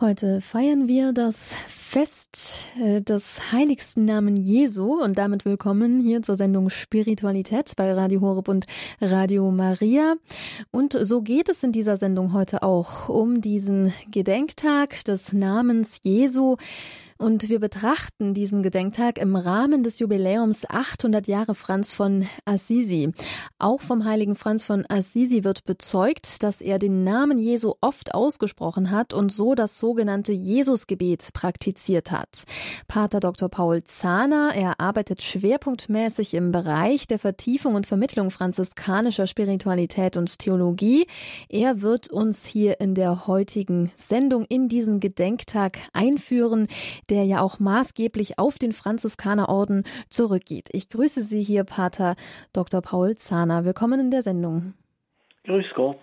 Heute feiern wir das Fest äh, des heiligsten Namen Jesu und damit willkommen hier zur Sendung Spiritualität bei Radio Horeb und Radio Maria. Und so geht es in dieser Sendung heute auch um diesen Gedenktag des Namens Jesu. Und wir betrachten diesen Gedenktag im Rahmen des Jubiläums 800 Jahre Franz von Assisi. Auch vom heiligen Franz von Assisi wird bezeugt, dass er den Namen Jesu oft ausgesprochen hat und so das sogenannte Jesusgebet praktiziert hat. Pater Dr. Paul Zahner, er arbeitet schwerpunktmäßig im Bereich der Vertiefung und Vermittlung franziskanischer Spiritualität und Theologie. Er wird uns hier in der heutigen Sendung in diesen Gedenktag einführen, der ja auch maßgeblich auf den Franziskanerorden zurückgeht. Ich grüße Sie hier, Pater Dr. Paul Zahner. Willkommen in der Sendung. Grüß Gott.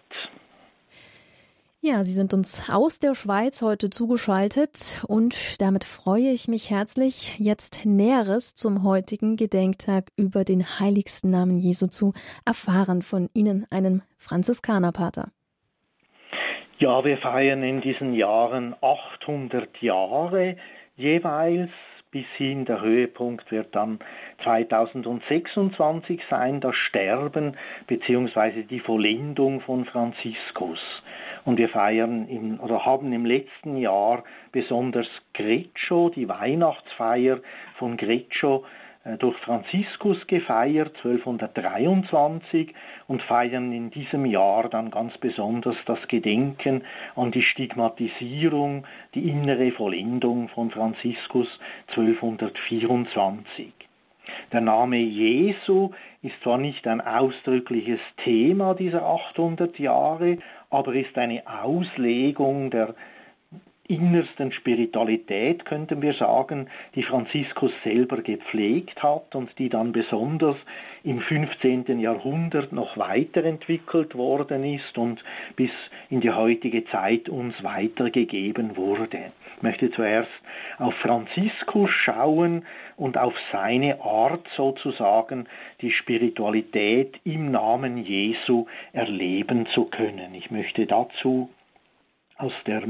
Ja, Sie sind uns aus der Schweiz heute zugeschaltet und damit freue ich mich herzlich, jetzt Näheres zum heutigen Gedenktag über den heiligsten Namen Jesu zu erfahren von Ihnen, einem Franziskanerpater. Ja, wir feiern in diesen Jahren 800 Jahre jeweils bis hin. Der Höhepunkt wird dann 2026 sein, das Sterben bzw. die Vollendung von Franziskus. Und wir feiern im, oder haben im letzten Jahr besonders Greccio, die Weihnachtsfeier von Greccio, äh, durch Franziskus gefeiert, 1223, und feiern in diesem Jahr dann ganz besonders das Gedenken an die Stigmatisierung, die innere Vollendung von Franziskus 1224. Der Name Jesu ist zwar nicht ein ausdrückliches Thema dieser 800 Jahre, aber ist eine Auslegung der innersten Spiritualität, könnten wir sagen, die Franziskus selber gepflegt hat und die dann besonders im 15. Jahrhundert noch weiterentwickelt worden ist und bis in die heutige Zeit uns weitergegeben wurde. Ich möchte zuerst auf Franziskus schauen und auf seine Art sozusagen die Spiritualität im Namen Jesu erleben zu können. Ich möchte dazu aus äh,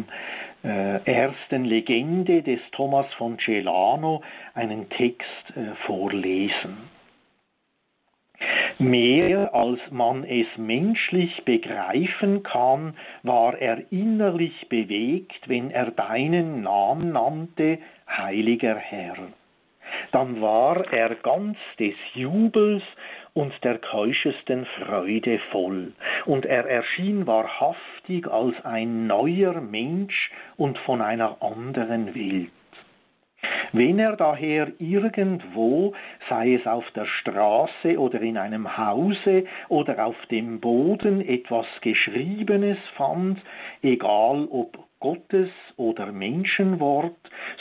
ersten Legende des Thomas von Celano einen Text äh, vorlesen. Mehr als man es menschlich begreifen kann, war er innerlich bewegt, wenn er deinen Namen nannte, heiliger Herr. Dann war er ganz des Jubels und der keuschesten Freude voll, und er erschien wahrhaftig als ein neuer Mensch und von einer anderen Welt. Wenn er daher irgendwo, sei es auf der Straße oder in einem Hause oder auf dem Boden etwas Geschriebenes fand, egal ob Gottes oder Menschenwort,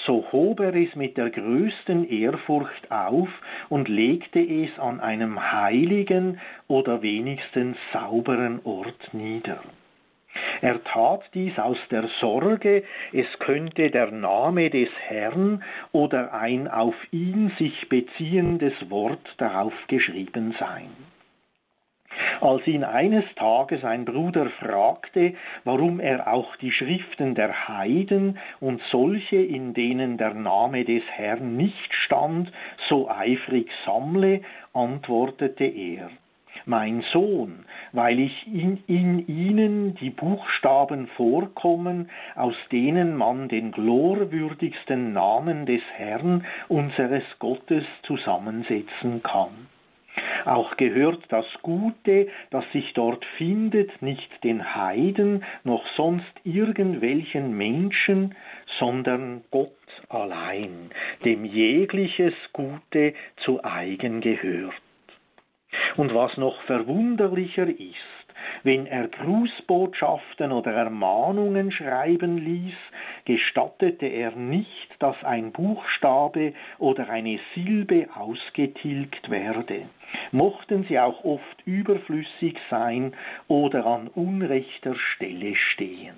so hob er es mit der größten Ehrfurcht auf und legte es an einem heiligen oder wenigstens sauberen Ort nieder. Er tat dies aus der Sorge, es könnte der Name des Herrn oder ein auf ihn sich beziehendes Wort darauf geschrieben sein. Als ihn eines Tages ein Bruder fragte, warum er auch die Schriften der Heiden und solche, in denen der Name des Herrn nicht stand, so eifrig sammle, antwortete er mein Sohn, weil ich in, in, ihnen die Buchstaben vorkommen, aus denen man den glorwürdigsten Namen des Herrn unseres Gottes zusammensetzen kann. Auch gehört das Gute, das sich dort findet, nicht den Heiden noch sonst irgendwelchen Menschen, sondern Gott allein, dem jegliches Gute zu eigen gehört. Und was noch verwunderlicher ist, wenn er Grußbotschaften oder Ermahnungen schreiben ließ, gestattete er nicht, dass ein Buchstabe oder eine Silbe ausgetilgt werde, mochten sie auch oft überflüssig sein oder an unrechter Stelle stehen.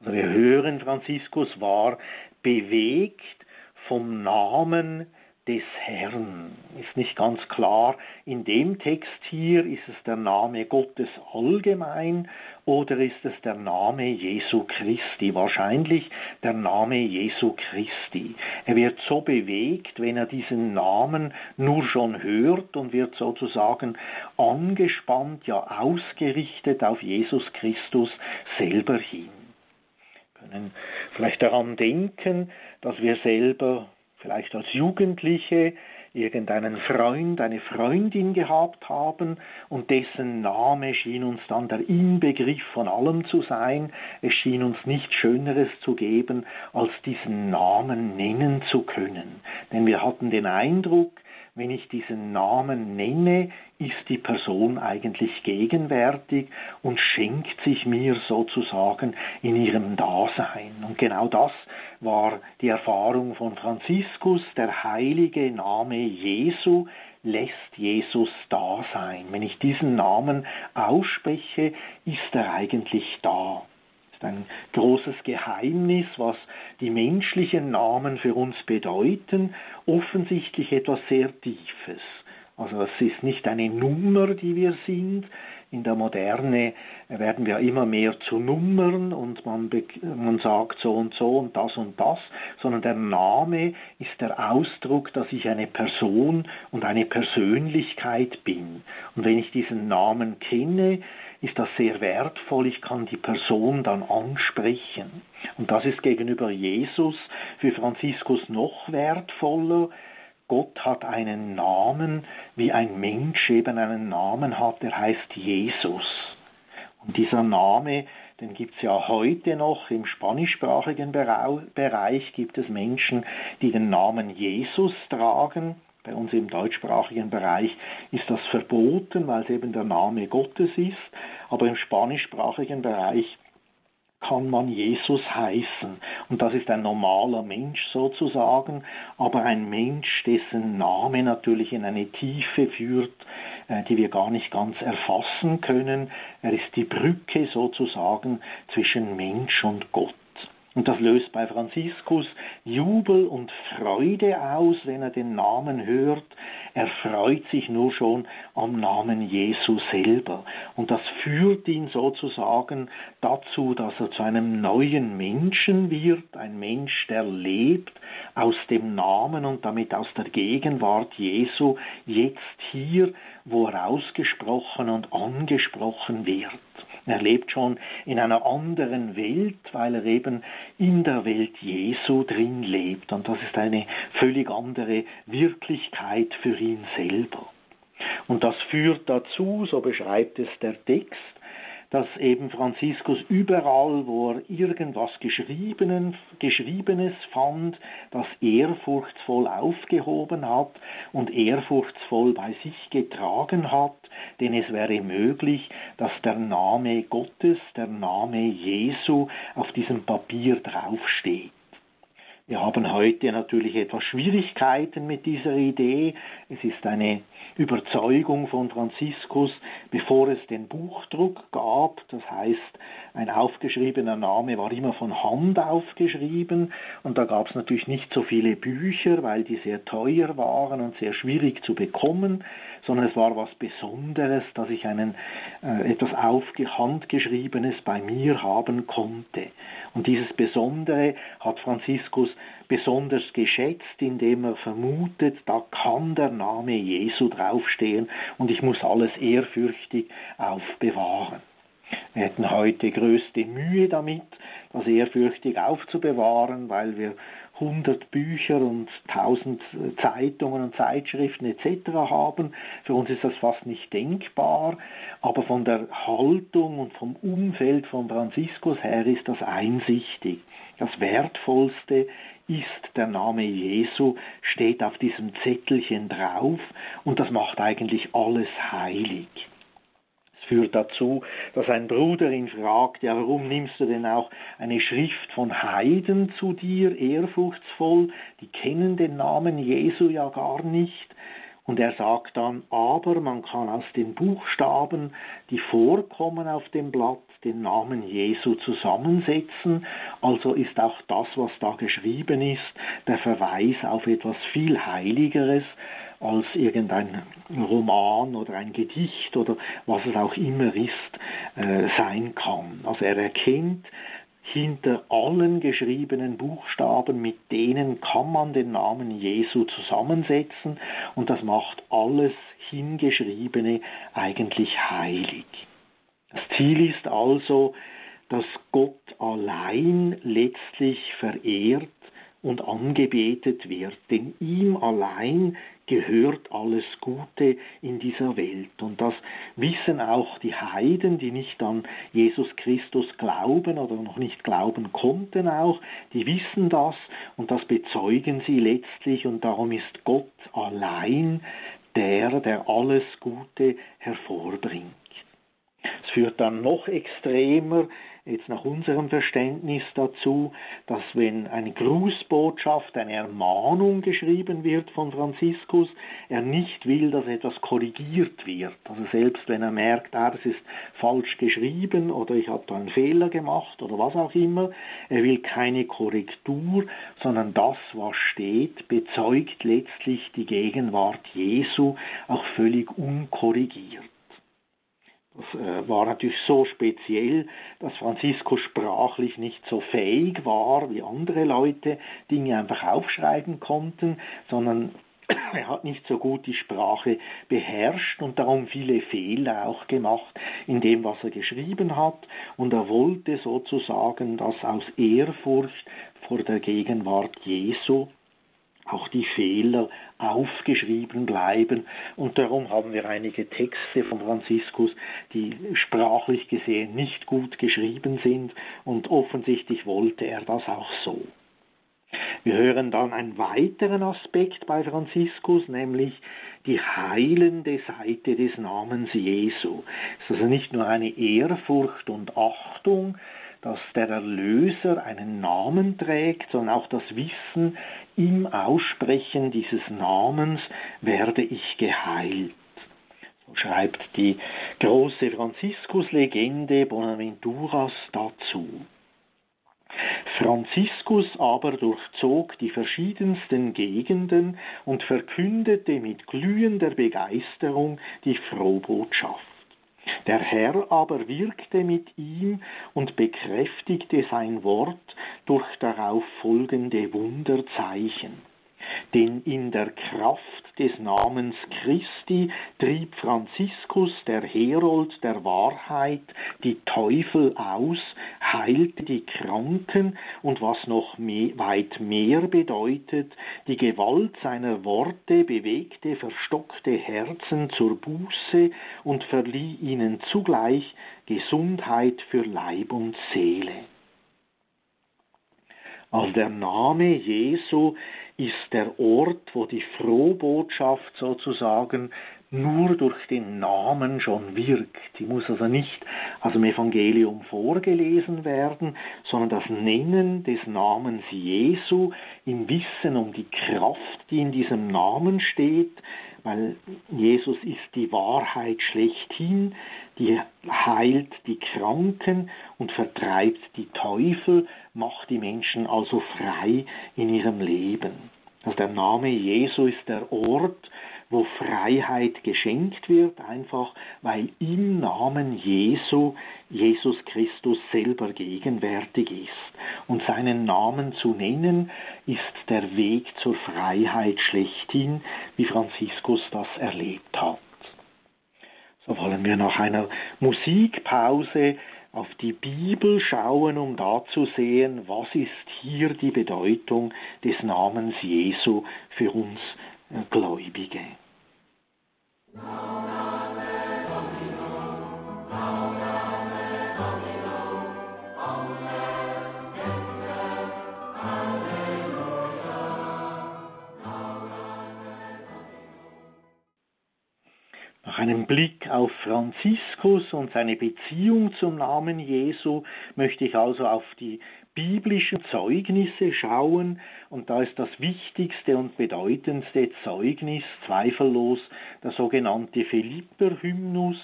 Also wir hören, Franziskus war bewegt vom Namen des Herrn. Ist nicht ganz klar, in dem Text hier ist es der Name Gottes allgemein oder ist es der Name Jesu Christi? Wahrscheinlich der Name Jesu Christi. Er wird so bewegt, wenn er diesen Namen nur schon hört und wird sozusagen angespannt, ja ausgerichtet auf Jesus Christus selber hin. Wir können vielleicht daran denken, dass wir selber vielleicht als Jugendliche irgendeinen Freund, eine Freundin gehabt haben und dessen Name schien uns dann der Inbegriff von allem zu sein. Es schien uns nichts Schöneres zu geben, als diesen Namen nennen zu können. Denn wir hatten den Eindruck, wenn ich diesen Namen nenne, ist die Person eigentlich gegenwärtig und schenkt sich mir sozusagen in ihrem Dasein. Und genau das war die Erfahrung von Franziskus, der heilige Name Jesu lässt Jesus da sein. Wenn ich diesen Namen ausspreche, ist er eigentlich da ein großes Geheimnis, was die menschlichen Namen für uns bedeuten, offensichtlich etwas sehr Tiefes. Also es ist nicht eine Nummer, die wir sind. In der Moderne werden wir immer mehr zu Nummern und man, man sagt so und so und das und das, sondern der Name ist der Ausdruck, dass ich eine Person und eine Persönlichkeit bin. Und wenn ich diesen Namen kenne, ist das sehr wertvoll. Ich kann die Person dann ansprechen. Und das ist gegenüber Jesus für Franziskus noch wertvoller. Gott hat einen Namen, wie ein Mensch eben einen Namen hat, der heißt Jesus. Und dieser Name, den gibt es ja heute noch im spanischsprachigen Bereich, gibt es Menschen, die den Namen Jesus tragen. Bei uns im deutschsprachigen Bereich ist das verboten, weil es eben der Name Gottes ist, aber im spanischsprachigen Bereich kann man Jesus heißen. Und das ist ein normaler Mensch sozusagen, aber ein Mensch, dessen Name natürlich in eine Tiefe führt, äh, die wir gar nicht ganz erfassen können. Er ist die Brücke sozusagen zwischen Mensch und Gott. Und das löst bei Franziskus Jubel und Freude aus, wenn er den Namen hört. Er freut sich nur schon am Namen Jesu selber. Und das führt ihn sozusagen dazu, dass er zu einem neuen Menschen wird, ein Mensch, der lebt aus dem Namen und damit aus der Gegenwart Jesu, jetzt hier, wo er ausgesprochen und angesprochen wird. Er lebt schon in einer anderen Welt, weil er eben in der Welt Jesu drin lebt. Und das ist eine völlig andere Wirklichkeit für ihn selber. Und das führt dazu, so beschreibt es der Text, dass eben Franziskus überall, wo er irgendwas Geschriebenes fand, das ehrfurchtsvoll aufgehoben hat und ehrfurchtsvoll bei sich getragen hat, denn es wäre möglich, dass der Name Gottes, der Name Jesu auf diesem Papier draufsteht. Wir haben heute natürlich etwas Schwierigkeiten mit dieser Idee. Es ist eine Überzeugung von Franziskus, bevor es den Buchdruck gab. Das heißt, ein aufgeschriebener Name war immer von Hand aufgeschrieben und da gab es natürlich nicht so viele Bücher, weil die sehr teuer waren und sehr schwierig zu bekommen, sondern es war was Besonderes, dass ich einen äh, etwas handgeschriebenes bei mir haben konnte. Und dieses Besondere hat Franziskus besonders geschätzt, indem er vermutet, da kann der Name Jesu draufstehen und ich muss alles ehrfürchtig aufbewahren. Wir hätten heute größte Mühe damit, das ehrfürchtig aufzubewahren, weil wir 100 Bücher und 1000 Zeitungen und Zeitschriften etc. haben. Für uns ist das fast nicht denkbar, aber von der Haltung und vom Umfeld von Franziskus her ist das einsichtig. Das Wertvollste ist der Name Jesu, steht auf diesem Zettelchen drauf und das macht eigentlich alles heilig führt dazu, dass ein Bruder ihn fragt, ja, warum nimmst du denn auch eine Schrift von Heiden zu dir, ehrfurchtsvoll, die kennen den Namen Jesu ja gar nicht. Und er sagt dann, aber man kann aus den Buchstaben, die vorkommen auf dem Blatt, den Namen Jesu zusammensetzen. Also ist auch das, was da geschrieben ist, der Verweis auf etwas viel Heiligeres als irgendein Roman oder ein Gedicht oder was es auch immer ist, äh, sein kann. Also er erkennt, hinter allen geschriebenen Buchstaben, mit denen kann man den Namen Jesu zusammensetzen und das macht alles Hingeschriebene eigentlich heilig. Das Ziel ist also, dass Gott allein letztlich verehrt und angebetet wird, denn ihm allein gehört alles Gute in dieser Welt. Und das wissen auch die Heiden, die nicht an Jesus Christus glauben oder noch nicht glauben konnten auch, die wissen das und das bezeugen sie letztlich und darum ist Gott allein der, der alles Gute hervorbringt. Es führt dann noch extremer jetzt nach unserem Verständnis dazu, dass wenn eine Grußbotschaft, eine Ermahnung geschrieben wird von Franziskus, er nicht will, dass etwas korrigiert wird. Also selbst wenn er merkt, ah, das ist falsch geschrieben oder ich habe da einen Fehler gemacht oder was auch immer, er will keine Korrektur, sondern das, was steht, bezeugt letztlich die Gegenwart Jesu auch völlig unkorrigiert. Das äh, war natürlich so speziell, dass Franziskus sprachlich nicht so fähig war wie andere Leute, Dinge einfach aufschreiben konnten, sondern er hat nicht so gut die Sprache beherrscht und darum viele Fehler auch gemacht in dem, was er geschrieben hat. Und er wollte sozusagen, dass aus Ehrfurcht vor der Gegenwart Jesu auch die Fehler aufgeschrieben bleiben. Und darum haben wir einige Texte von Franziskus, die sprachlich gesehen nicht gut geschrieben sind. Und offensichtlich wollte er das auch so. Wir hören dann einen weiteren Aspekt bei Franziskus, nämlich die heilende Seite des Namens Jesu. Es ist also nicht nur eine Ehrfurcht und Achtung, dass der Erlöser einen Namen trägt, sondern auch das Wissen, im Aussprechen dieses Namens werde ich geheilt. So schreibt die große Franziskus-Legende Bonaventuras dazu. Franziskus aber durchzog die verschiedensten Gegenden und verkündete mit glühender Begeisterung die Frohbotschaft. Der Herr aber wirkte mit ihm und bekräftigte sein Wort durch darauf folgende Wunderzeichen. Denn in der Kraft des Namens Christi trieb Franziskus, der Herold der Wahrheit, die Teufel aus, heilte die Kranken und was noch mehr, weit mehr bedeutet, die Gewalt seiner Worte bewegte verstockte Herzen zur Buße und verlieh ihnen zugleich Gesundheit für Leib und Seele. Also der Name Jesu ist der Ort, wo die Frohbotschaft sozusagen nur durch den Namen schon wirkt. Die muss also nicht aus dem Evangelium vorgelesen werden, sondern das Nennen des Namens Jesu im Wissen um die Kraft, die in diesem Namen steht, weil Jesus ist die Wahrheit schlechthin, die heilt die Kranken und vertreibt die Teufel, macht die Menschen also frei in ihrem Leben. Also der Name Jesu ist der Ort, wo Freiheit geschenkt wird, einfach weil im Namen Jesu Jesus Christus selber gegenwärtig ist. Und seinen Namen zu nennen, ist der Weg zur Freiheit schlechthin, wie Franziskus das erlebt hat. So wollen wir nach einer Musikpause auf die Bibel schauen, um da zu sehen, was ist hier die Bedeutung des Namens Jesu für uns Gläubige. Nach einem Blick auf Franziskus und seine Beziehung zum Namen Jesu möchte ich also auf die biblischen Zeugnisse schauen, und da ist das wichtigste und bedeutendste Zeugnis zweifellos der sogenannte Philipper-Hymnus,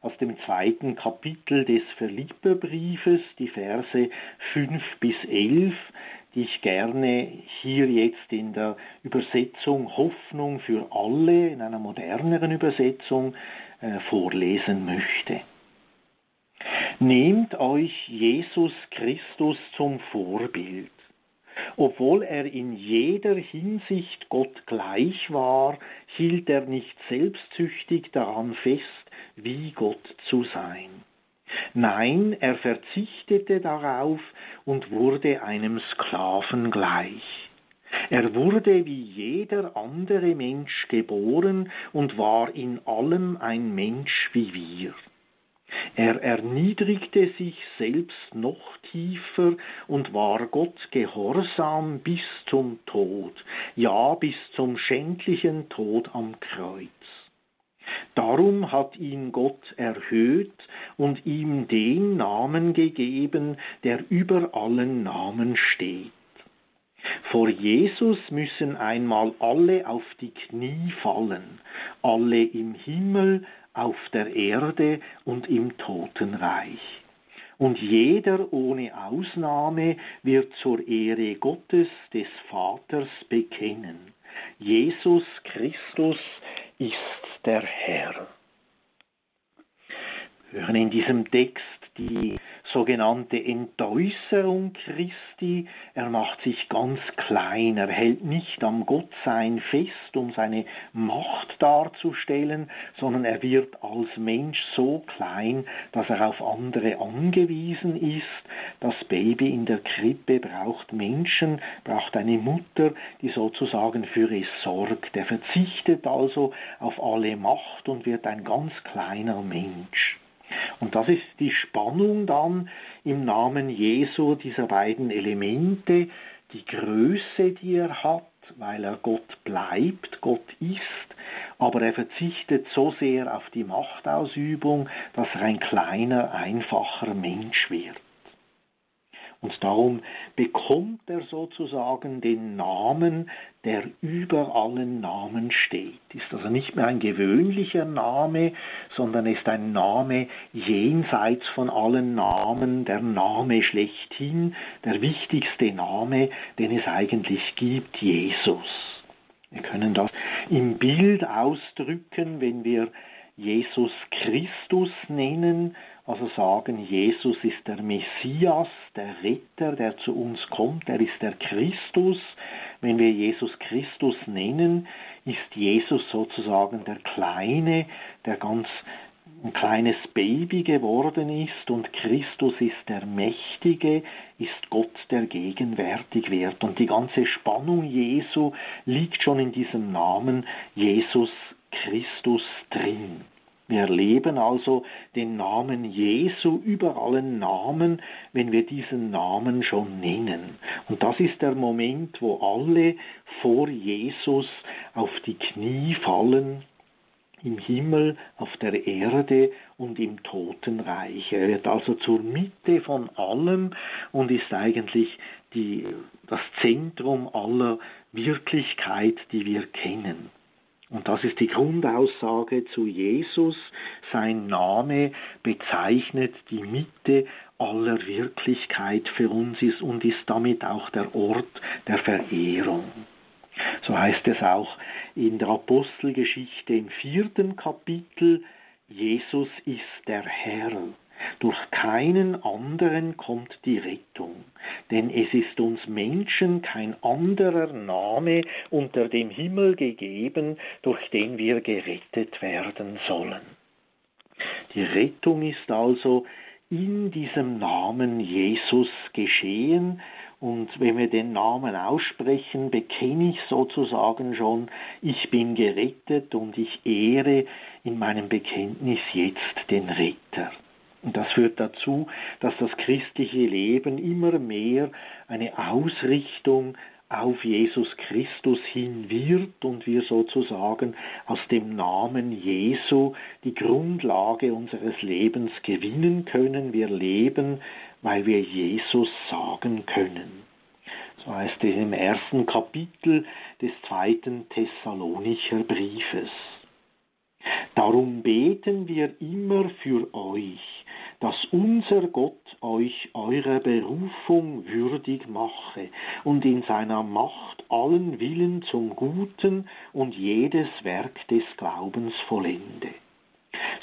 aus dem zweiten Kapitel des Philipperbriefes, die Verse 5 bis 11, die ich gerne hier jetzt in der Übersetzung Hoffnung für alle, in einer moderneren Übersetzung, äh, vorlesen möchte. Nehmt euch Jesus Christus zum Vorbild. Obwohl er in jeder Hinsicht Gott gleich war, hielt er nicht selbstsüchtig daran fest, wie Gott zu sein. Nein, er verzichtete darauf und wurde einem Sklaven gleich. Er wurde wie jeder andere Mensch geboren und war in allem ein Mensch wie wir. Er erniedrigte sich selbst noch tiefer und war Gott gehorsam bis zum Tod, ja bis zum schändlichen Tod am Kreuz. Darum hat ihn Gott erhöht und ihm den Namen gegeben, der über allen Namen steht. Vor Jesus müssen einmal alle auf die Knie fallen, alle im Himmel, auf der Erde und im Totenreich. Und jeder ohne Ausnahme wird zur Ehre Gottes des Vaters bekennen. Jesus Christus ist der Herr. Wir hören in diesem Text die sogenannte Entäußerung Christi. Er macht sich ganz klein, er hält nicht am Gottsein fest, um seine Macht darzustellen, sondern er wird als Mensch so klein, dass er auf andere angewiesen ist. Das Baby in der Krippe braucht Menschen, braucht eine Mutter, die sozusagen für es sorgt. Er verzichtet also auf alle Macht und wird ein ganz kleiner Mensch. Und das ist die Spannung dann im Namen Jesu dieser beiden Elemente, die Größe, die er hat, weil er Gott bleibt, Gott ist, aber er verzichtet so sehr auf die Machtausübung, dass er ein kleiner, einfacher Mensch wird. Und darum bekommt er sozusagen den Namen, der über allen Namen steht. Ist also nicht mehr ein gewöhnlicher Name, sondern ist ein Name jenseits von allen Namen, der Name schlechthin, der wichtigste Name, den es eigentlich gibt, Jesus. Wir können das im Bild ausdrücken, wenn wir Jesus Christus nennen, also sagen, Jesus ist der Messias, der Retter, der zu uns kommt, er ist der Christus. Wenn wir Jesus Christus nennen, ist Jesus sozusagen der Kleine, der ganz ein kleines Baby geworden ist und Christus ist der Mächtige, ist Gott, der gegenwärtig wird. Und die ganze Spannung Jesu liegt schon in diesem Namen Jesus Christus drin. Wir erleben also den Namen Jesu über allen Namen, wenn wir diesen Namen schon nennen. Und das ist der Moment, wo alle vor Jesus auf die Knie fallen, im Himmel, auf der Erde und im Totenreich. Er wird also zur Mitte von allem und ist eigentlich die, das Zentrum aller Wirklichkeit, die wir kennen. Und das ist die Grundaussage zu Jesus. Sein Name bezeichnet die Mitte aller Wirklichkeit für uns ist und ist damit auch der Ort der Verehrung. So heißt es auch in der Apostelgeschichte im vierten Kapitel, Jesus ist der Herr. Durch keinen anderen kommt die Rettung, denn es ist uns Menschen kein anderer Name unter dem Himmel gegeben, durch den wir gerettet werden sollen. Die Rettung ist also in diesem Namen Jesus geschehen, und wenn wir den Namen aussprechen, bekenne ich sozusagen schon, ich bin gerettet und ich ehre in meinem Bekenntnis jetzt den Retter. Und das führt dazu, dass das christliche Leben immer mehr eine Ausrichtung auf Jesus Christus hin wird und wir sozusagen aus dem Namen Jesu die Grundlage unseres Lebens gewinnen können. Wir leben, weil wir Jesus sagen können. So heißt es im ersten Kapitel des zweiten Thessalonicher Briefes. Darum beten wir immer für euch, dass unser Gott euch eurer Berufung würdig mache und in seiner Macht allen Willen zum Guten und jedes Werk des Glaubens vollende.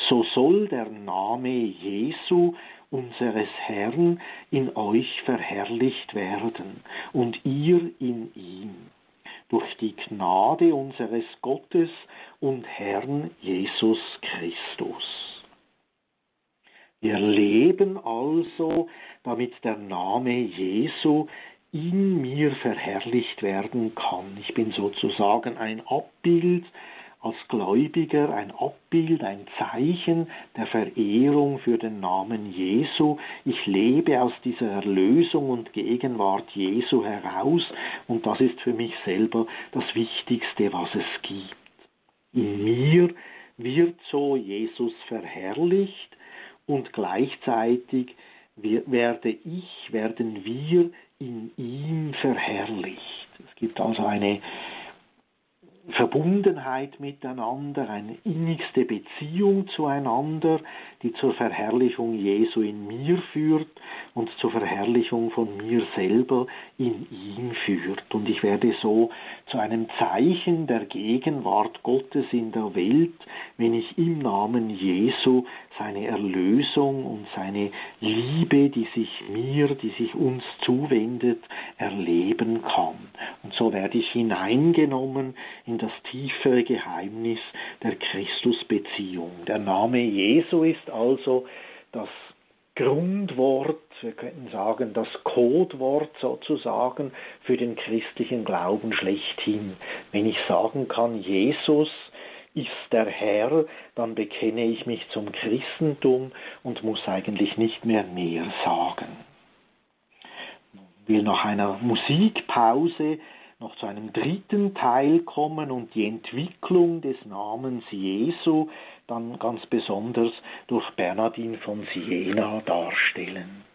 So soll der Name Jesu unseres Herrn in euch verherrlicht werden und ihr in ihm, durch die Gnade unseres Gottes und Herrn Jesus Christus. Wir leben also, damit der Name Jesu in mir verherrlicht werden kann. Ich bin sozusagen ein Abbild als Gläubiger, ein Abbild, ein Zeichen der Verehrung für den Namen Jesu. Ich lebe aus dieser Erlösung und Gegenwart Jesu heraus und das ist für mich selber das Wichtigste, was es gibt. In mir wird so Jesus verherrlicht und gleichzeitig werde ich, werden wir in ihm verherrlicht. Es gibt also eine Verbundenheit miteinander, eine innigste Beziehung zueinander, die zur Verherrlichung Jesu in mir führt und zur Verherrlichung von mir selber in ihm führt. Und ich werde so zu einem Zeichen der Gegenwart Gottes in der Welt, wenn ich im Namen Jesu seine Erlösung und seine Liebe, die sich mir, die sich uns zuwendet, erleben kann. Und so werde ich hineingenommen in das tiefere Geheimnis der Christusbeziehung. Der Name Jesu ist also das Grundwort, wir könnten sagen, das Codewort sozusagen für den christlichen Glauben schlechthin. Wenn ich sagen kann, Jesus ist der Herr, dann bekenne ich mich zum Christentum und muss eigentlich nicht mehr mehr sagen. Ich will nach einer Musikpause noch zu einem dritten Teil kommen und die Entwicklung des Namens Jesu dann ganz besonders durch Bernardin von Siena darstellen.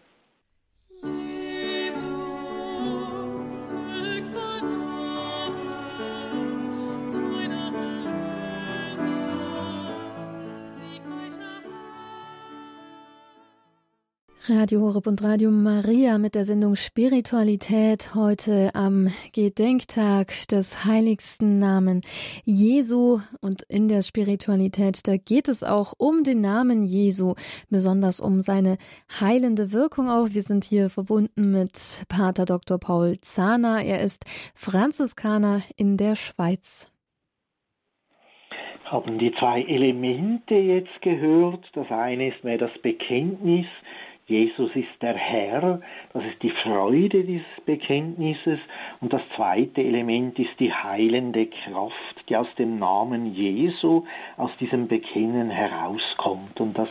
Radio Horeb und Radio Maria mit der Sendung Spiritualität heute am Gedenktag des heiligsten Namen Jesu und in der Spiritualität, da geht es auch um den Namen Jesu, besonders um seine heilende Wirkung auch. Wir sind hier verbunden mit Pater Dr. Paul Zahner. Er ist Franziskaner in der Schweiz haben die zwei Elemente jetzt gehört. Das eine ist mehr das Bekenntnis, Jesus ist der Herr, das ist die Freude dieses Bekenntnisses. Und das zweite Element ist die heilende Kraft, die aus dem Namen Jesu, aus diesem Bekennen herauskommt. Und das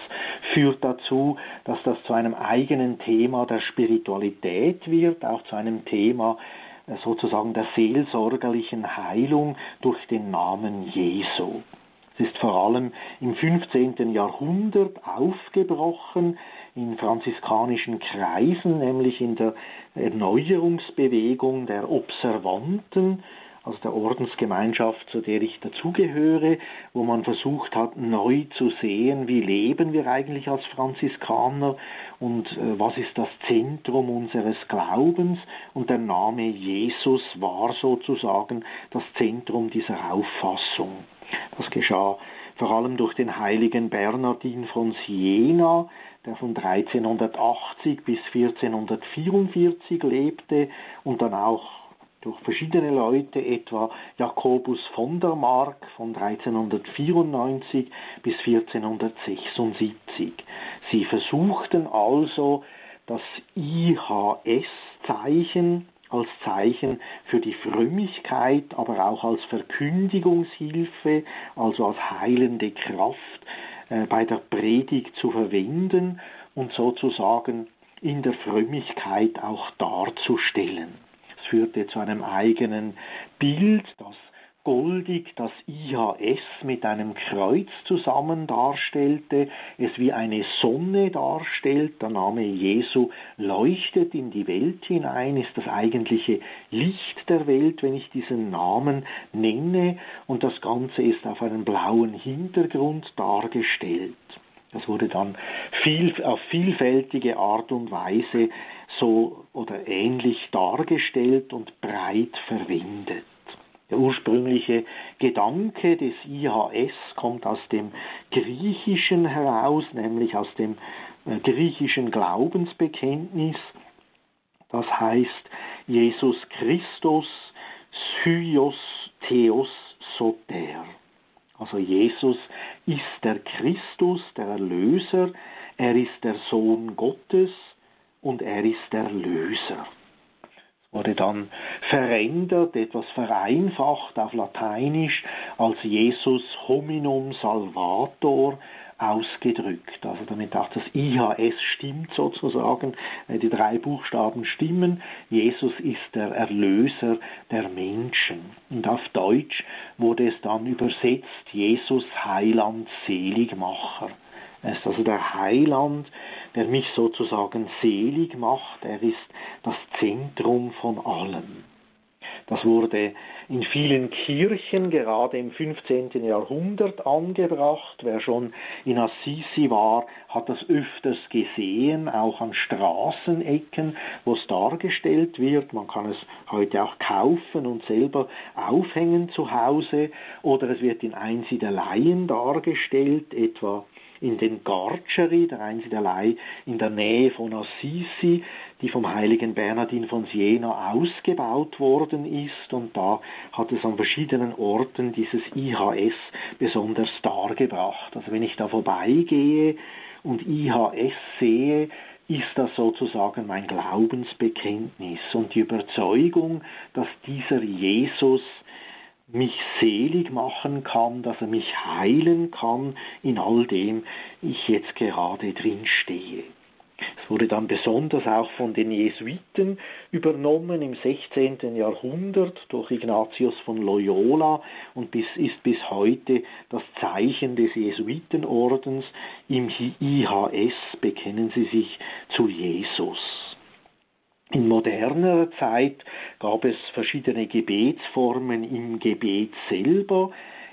führt dazu, dass das zu einem eigenen Thema der Spiritualität wird, auch zu einem Thema äh, sozusagen der seelsorgerlichen Heilung durch den Namen Jesu. Es ist vor allem im 15. Jahrhundert aufgebrochen, in franziskanischen Kreisen, nämlich in der Erneuerungsbewegung der Observanten, also der Ordensgemeinschaft, zu der ich dazugehöre, wo man versucht hat, neu zu sehen, wie leben wir eigentlich als Franziskaner und äh, was ist das Zentrum unseres Glaubens. Und der Name Jesus war sozusagen das Zentrum dieser Auffassung. Das geschah vor allem durch den heiligen Bernardin von Siena, der von 1380 bis 1444 lebte und dann auch durch verschiedene Leute, etwa Jakobus von der Mark von 1394 bis 1476. Sie versuchten also das IHS-Zeichen als Zeichen für die Frömmigkeit, aber auch als Verkündigungshilfe, also als heilende Kraft bei der Predigt zu verwenden und sozusagen in der Frömmigkeit auch darzustellen. Es führte zu einem eigenen Bild, das goldig das IHS mit einem Kreuz zusammen darstellte, es wie eine Sonne darstellt, der Name Jesu leuchtet in die Welt hinein, ist das eigentliche Licht der Welt, wenn ich diesen Namen nenne, und das Ganze ist auf einem blauen Hintergrund dargestellt. Das wurde dann viel, auf vielfältige Art und Weise so oder ähnlich dargestellt und breit verwendet. Der ursprüngliche Gedanke des IHS kommt aus dem Griechischen heraus, nämlich aus dem äh, griechischen Glaubensbekenntnis. Das heißt Jesus Christus, Syos Theos Soter. Also Jesus ist der Christus, der Erlöser, er ist der Sohn Gottes und er ist der Löser. Wurde dann verändert, etwas vereinfacht auf Lateinisch als Jesus hominum salvator ausgedrückt. Also damit auch das IHS stimmt sozusagen, die drei Buchstaben stimmen. Jesus ist der Erlöser der Menschen. Und auf Deutsch wurde es dann übersetzt, Jesus Heiland Seligmacher. Er ist also der Heiland, der mich sozusagen selig macht. Er ist das Zentrum von allem. Das wurde in vielen Kirchen gerade im 15. Jahrhundert angebracht. Wer schon in Assisi war, hat das öfters gesehen, auch an Straßenecken, wo es dargestellt wird. Man kann es heute auch kaufen und selber aufhängen zu Hause oder es wird in Einsiedeleien dargestellt, etwa in den Garcheri, der Einsiedelei in der Nähe von Assisi, die vom heiligen Bernardin von Siena ausgebaut worden ist und da hat es an verschiedenen Orten dieses IHS besonders dargebracht. Also wenn ich da vorbeigehe und IHS sehe, ist das sozusagen mein Glaubensbekenntnis und die Überzeugung, dass dieser Jesus mich selig machen kann, dass er mich heilen kann in all dem ich jetzt gerade drin stehe. Es wurde dann besonders auch von den Jesuiten übernommen im 16. Jahrhundert durch Ignatius von Loyola und bis, ist bis heute das Zeichen des Jesuitenordens. Im IHS bekennen sie sich zu Jesus. In moderner Zeit gab es verschiedene Gebetsformen im Gebet selber,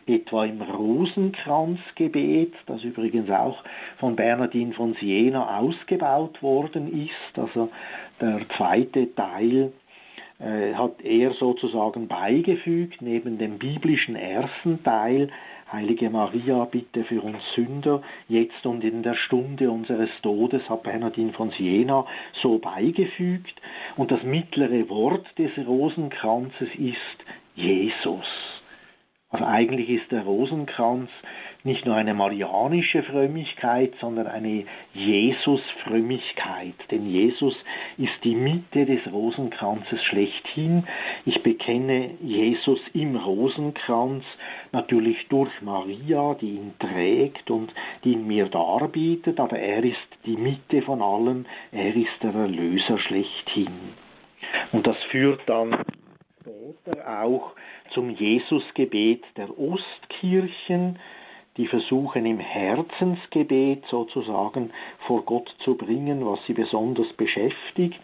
etwa im Rosenkranzgebet, das übrigens auch von Bernardin von Siena ausgebaut worden ist. Also der zweite Teil äh, hat er sozusagen beigefügt, neben dem biblischen ersten Teil Heilige Maria, bitte für uns Sünder, jetzt und in der Stunde unseres Todes, hat Bernardin von Siena so beigefügt. Und das mittlere Wort des Rosenkranzes ist Jesus. Also eigentlich ist der Rosenkranz nicht nur eine marianische Frömmigkeit, sondern eine Jesus-Frömmigkeit. Denn Jesus ist die Mitte des Rosenkranzes schlechthin. Ich bekenne Jesus im Rosenkranz, natürlich durch Maria, die ihn trägt und die ihn mir darbietet, aber er ist die Mitte von allem, er ist der Erlöser schlechthin. Und das führt dann später auch zum Jesusgebet der Ostkirchen, die versuchen im Herzensgebet sozusagen vor Gott zu bringen, was sie besonders beschäftigt,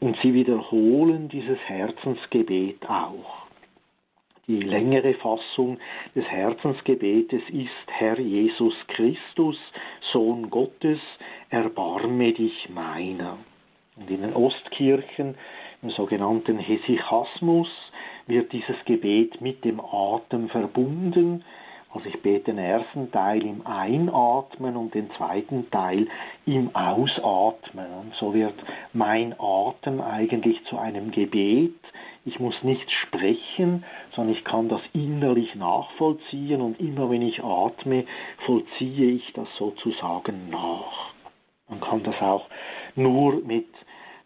und sie wiederholen dieses Herzensgebet auch. Die längere Fassung des Herzensgebetes ist Herr Jesus Christus, Sohn Gottes, erbarme dich meiner. Und in den Ostkirchen, im sogenannten Hesychasmus, wird dieses Gebet mit dem Atem verbunden, also ich bete den ersten Teil im Einatmen und den zweiten Teil im Ausatmen. Und so wird mein Atem eigentlich zu einem Gebet. Ich muss nicht sprechen, sondern ich kann das innerlich nachvollziehen und immer wenn ich atme, vollziehe ich das sozusagen nach. Man kann das auch nur mit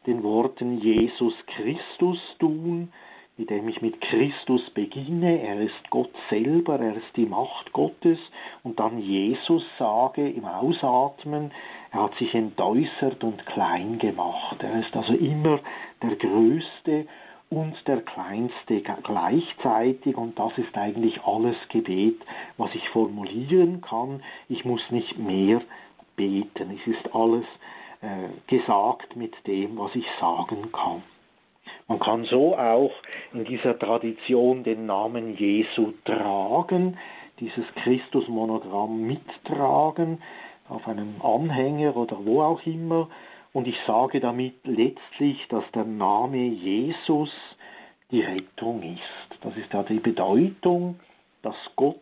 den Worten Jesus Christus tun, indem ich mit Christus beginne, er ist Gott selber, er ist die Macht Gottes, und dann Jesus sage im Ausatmen, er hat sich entäußert und klein gemacht. Er ist also immer der Größte und der kleinste gleichzeitig und das ist eigentlich alles Gebet, was ich formulieren kann. Ich muss nicht mehr beten. Es ist alles äh, gesagt mit dem, was ich sagen kann. Man kann so auch in dieser Tradition den Namen Jesu tragen, dieses Christusmonogramm mittragen, auf einem Anhänger oder wo auch immer. Und ich sage damit letztlich, dass der Name Jesus die Rettung ist. Das ist ja die Bedeutung, dass Gott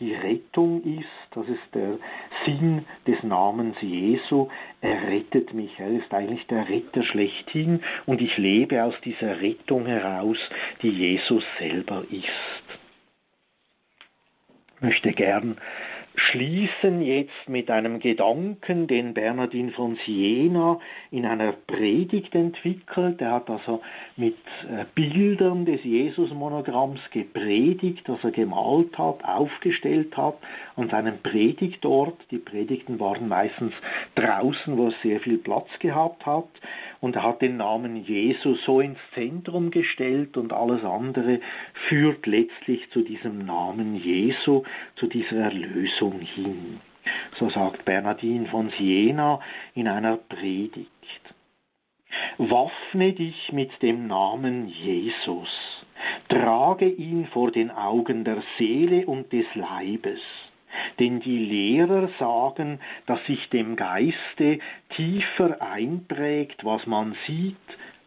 die Rettung ist. Das ist der Sinn des Namens Jesu. Er rettet mich. Er ist eigentlich der Retter schlechthin und ich lebe aus dieser Rettung heraus, die Jesus selber ist. Ich möchte gern schließen jetzt mit einem Gedanken, den Bernardin von Siena in einer Predigt entwickelt. Er hat also mit äh, Bildern des Jesus-Monogramms gepredigt, das er gemalt hat, aufgestellt hat an seinem Predigtort. Die Predigten waren meistens draußen, wo es sehr viel Platz gehabt hat. Und hat den Namen Jesus so ins Zentrum gestellt und alles andere führt letztlich zu diesem Namen Jesu, zu dieser Erlösung hin. So sagt Bernardin von Siena in einer Predigt. Waffne dich mit dem Namen Jesus, trage ihn vor den Augen der Seele und des Leibes, denn die Lehrer sagen, dass sich dem Geiste tiefer einprägt, was man sieht,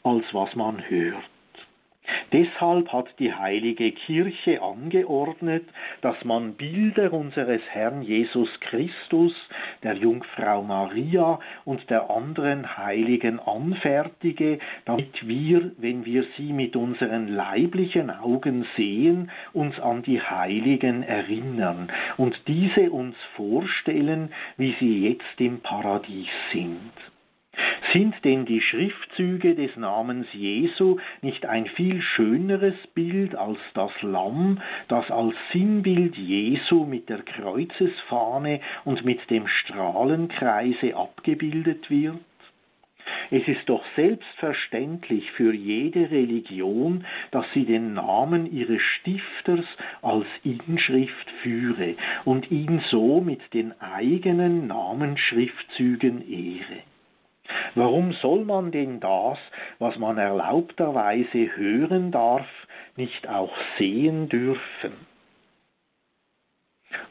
als was man hört. Deshalb hat die heilige Kirche angeordnet, dass man Bilder unseres Herrn Jesus Christus, der Jungfrau Maria und der anderen Heiligen anfertige, damit wir, wenn wir sie mit unseren leiblichen Augen sehen, uns an die Heiligen erinnern und diese uns vorstellen, wie sie jetzt im Paradies sind. Sind denn die Schriftzüge des Namens Jesu nicht ein viel schöneres Bild als das Lamm, das als Sinnbild Jesu mit der Kreuzesfahne und mit dem Strahlenkreise abgebildet wird? Es ist doch selbstverständlich für jede Religion, dass sie den Namen ihres Stifters als Inschrift führe und ihn so mit den eigenen Namensschriftzügen ehre. Warum soll man denn das, was man erlaubterweise hören darf, nicht auch sehen dürfen?